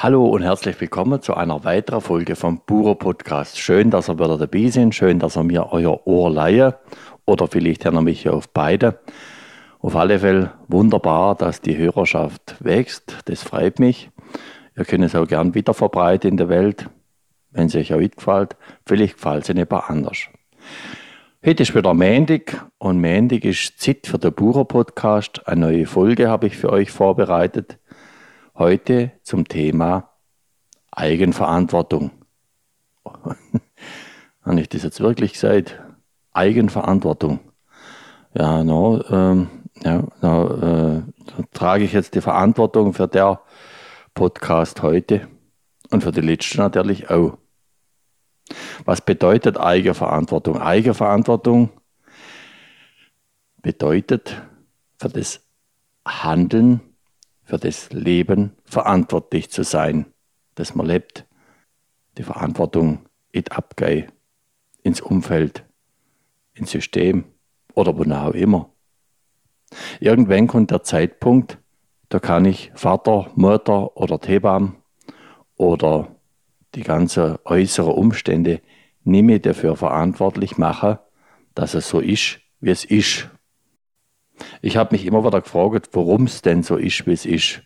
Hallo und herzlich willkommen zu einer weiteren Folge vom Buro Podcast. Schön, dass ihr wieder dabei sind, schön, dass ihr mir euer Ohr leihe oder vielleicht hören mich auf beide. Auf alle Fälle wunderbar, dass die Hörerschaft wächst, das freut mich. Ihr könnt es auch gern wieder verbreiten in der Welt, wenn es euch auch gefällt. Vielleicht gefällt es nicht anders. Heute ist wieder Montag und Montag ist Zeit für den Buro Podcast. Eine neue Folge habe ich für euch vorbereitet. Heute zum Thema Eigenverantwortung. Habe ich das jetzt wirklich gesagt? Eigenverantwortung. Ja, no, ähm, ja, no, äh, trage ich jetzt die Verantwortung für der Podcast heute und für die letzte natürlich auch. Was bedeutet Eigenverantwortung? Eigenverantwortung bedeutet für das Handeln für das Leben verantwortlich zu sein, das man lebt. Die Verantwortung it abgeben ins Umfeld, ins System oder wo auch immer. Irgendwann kommt der Zeitpunkt, da kann ich Vater, Mutter oder Hebam oder die ganzen äußeren Umstände nicht mehr dafür verantwortlich machen, dass es so ist, wie es ist. Ich habe mich immer wieder gefragt, warum es denn so ist, wie es ist.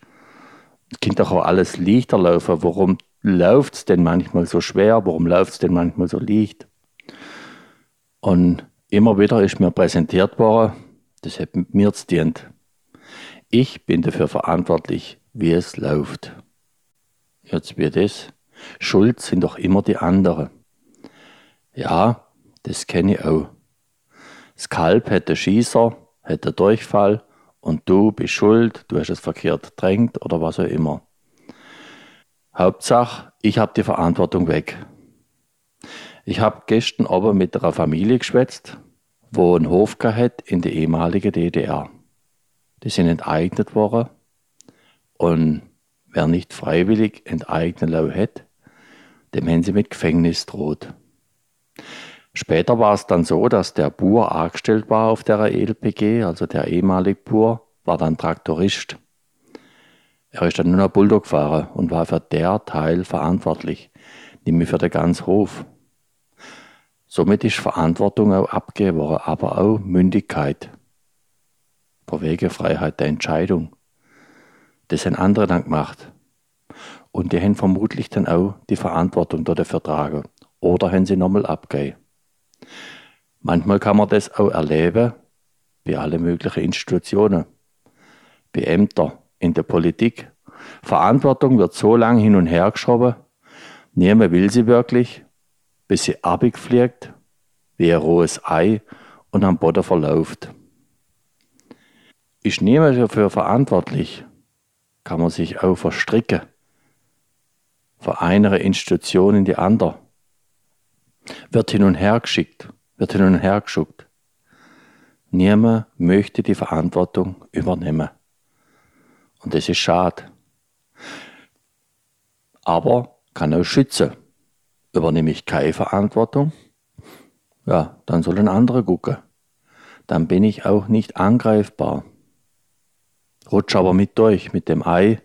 Kann doch auch alles leichter laufen. Warum läuft es denn manchmal so schwer? Warum läuft es denn manchmal so leicht? Und immer wieder ist mir präsentiert worden, das hat mir zu dient. Ich bin dafür verantwortlich, wie es läuft. Jetzt wird es. Schuld sind doch immer die anderen. Ja, das kenne ich auch. Das Kalb hat den Schießer, hat der Durchfall und du bist schuld, du hast es verkehrt drängt oder was auch immer. Hauptsache, ich habe die Verantwortung weg. Ich habe gestern aber mit einer Familie geschwätzt, wo ein Hof hat in der ehemaligen DDR. Die sind enteignet worden und wer nicht freiwillig enteignen lassen hat, dem haben sie mit Gefängnis droht. Später war es dann so, dass der Bur angestellt war auf der ELPG, also der ehemalige Bur, war dann Traktorist. Er ist dann nur noch Bulldog-Fahrer und war für der Teil verantwortlich, nämlich für den ganzen Hof. Somit ist Verantwortung auch abgegeben worden, aber auch Mündigkeit. Freiheit der Entscheidung. Das haben andere dann gemacht. Und die haben vermutlich dann auch die Verantwortung dafür tragen. Oder haben sie nochmal abgegeben. Manchmal kann man das auch erleben bei allen möglichen Institutionen, bei Ämtern, in der Politik. Verantwortung wird so lange hin und her geschoben, niemand will sie wirklich, bis sie abgefliegt, wie ein rohes Ei und am Boden verläuft. Ist niemand dafür verantwortlich, kann man sich auch verstricken, von einer Institution in die andere wird hin und her geschickt, wird hin und her geschuckt. Niemand möchte die Verantwortung übernehmen. Und das ist schade. Aber kann auch schützen. Übernehme ich keine Verantwortung, ja, dann sollen andere gucken. Dann bin ich auch nicht angreifbar. Rutsch aber mit durch, mit dem Ei,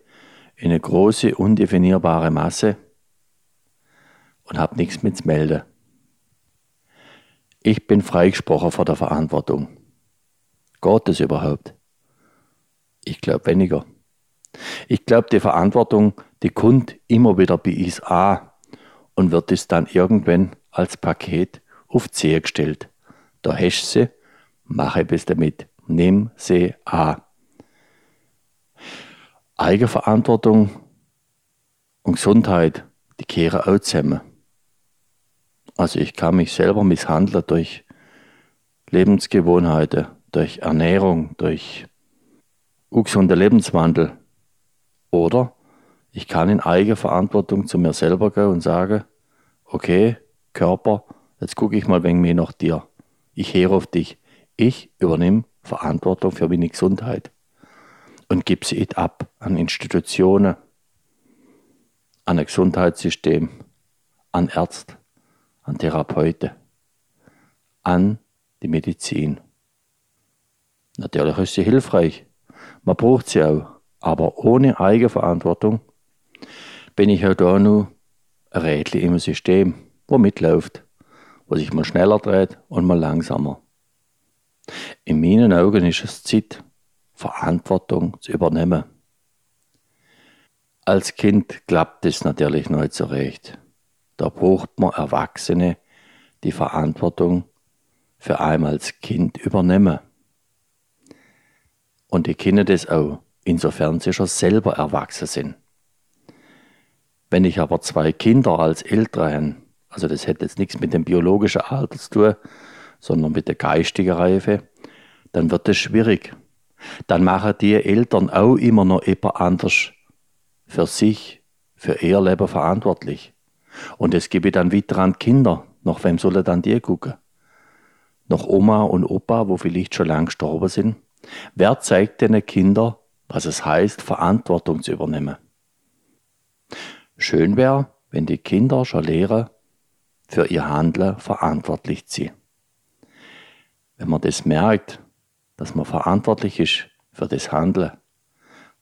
in eine große, undefinierbare Masse und hab nichts mit zu melden. Ich bin freigesprochen vor der Verantwortung. Geht es überhaupt? Ich glaube weniger. Ich glaube, die Verantwortung, die kommt immer wieder bei uns an und wird es dann irgendwann als Paket auf die gestellt. Da hast sie, mach etwas damit. Nimm sie an. Eigenverantwortung und Gesundheit, die kehren auch zusammen. Also ich kann mich selber misshandeln durch Lebensgewohnheiten, durch Ernährung, durch ungesunder Lebenswandel. Oder ich kann in Eigenverantwortung zu mir selber gehen und sagen, okay, Körper, jetzt gucke ich mal wegen mir nach dir. Ich höre auf dich. Ich übernehme Verantwortung für meine Gesundheit und gebe sie ab an Institutionen, an ein Gesundheitssystem, an Ärzte, an Therapeuten, an die Medizin. Natürlich ist sie hilfreich, man braucht sie auch, aber ohne Eigenverantwortung bin ich auch da nur ein Rädchen im System, wo mitläuft, wo sich mal schneller dreht und mal langsamer. In meinen Augen ist es Zeit, Verantwortung zu übernehmen. Als Kind klappt es natürlich nicht so recht. Da braucht man Erwachsene, die Verantwortung für einmal als Kind übernehmen. Und die Kinder das auch, insofern sie schon selber erwachsen sind. Wenn ich aber zwei Kinder als Eltern also das hätte jetzt nichts mit dem biologischen Alter zu tun, sondern mit der geistigen Reife, dann wird es schwierig. Dann machen die Eltern auch immer noch jemand anders für sich, für ihr Leben verantwortlich. Und das gebe dann weiter an Kinder. Nach wem sollen dann die gucken? Nach Oma und Opa, wo vielleicht schon lang gestorben sind? Wer zeigt den Kindern, was es heißt, Verantwortung zu übernehmen? Schön wäre, wenn die Kinder schon lehren, für ihr Handeln verantwortlich zu sein. Wenn man das merkt, dass man verantwortlich ist für das Handeln,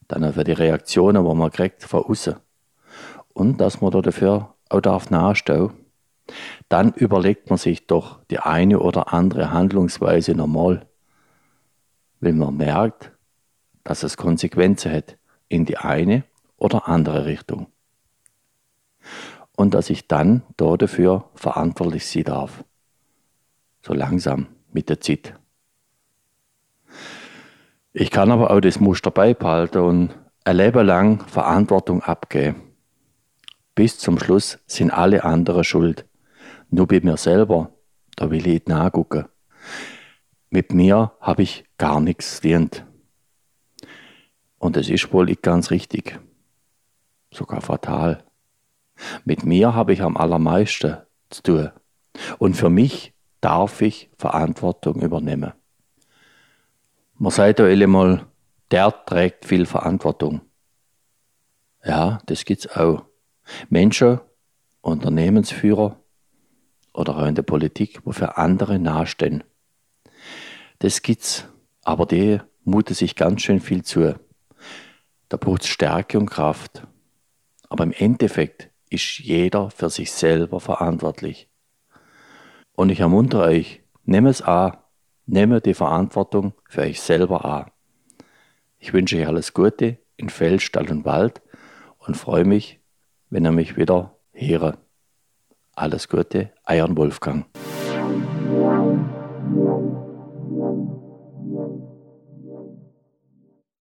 dann auch für die Reaktionen, die man kriegt von außen und dass man dafür auch darf nachstehen, dann überlegt man sich doch die eine oder andere Handlungsweise normal, weil man merkt, dass es Konsequenzen hat in die eine oder andere Richtung und dass ich dann dafür verantwortlich sein darf. So langsam mit der Zeit. Ich kann aber auch das Muster beibehalten und ein Leben lang Verantwortung abgeben. Bis zum Schluss sind alle anderen schuld. Nur bei mir selber, da will ich nicht nachgucken. Mit mir habe ich gar nichts verdient. Und es ist wohl nicht ganz richtig. Sogar fatal. Mit mir habe ich am allermeisten zu tun. Und für mich darf ich Verantwortung übernehmen. Man sagt ja einmal, der trägt viel Verantwortung. Ja, das gibt's auch. Menschen, Unternehmensführer oder auch in der Politik, wo für andere nahestehen. Das gibt's, aber die muten sich ganz schön viel zu. Da braucht es Stärke und Kraft. Aber im Endeffekt ist jeder für sich selber verantwortlich. Und ich ermuntere euch, nehmt es an, nehmt die Verantwortung für euch selber an. Ich wünsche euch alles Gute in Feld, Stall und Wald und freue mich, wenn ihr mich wieder höre. Alles Gute, Eiern Wolfgang.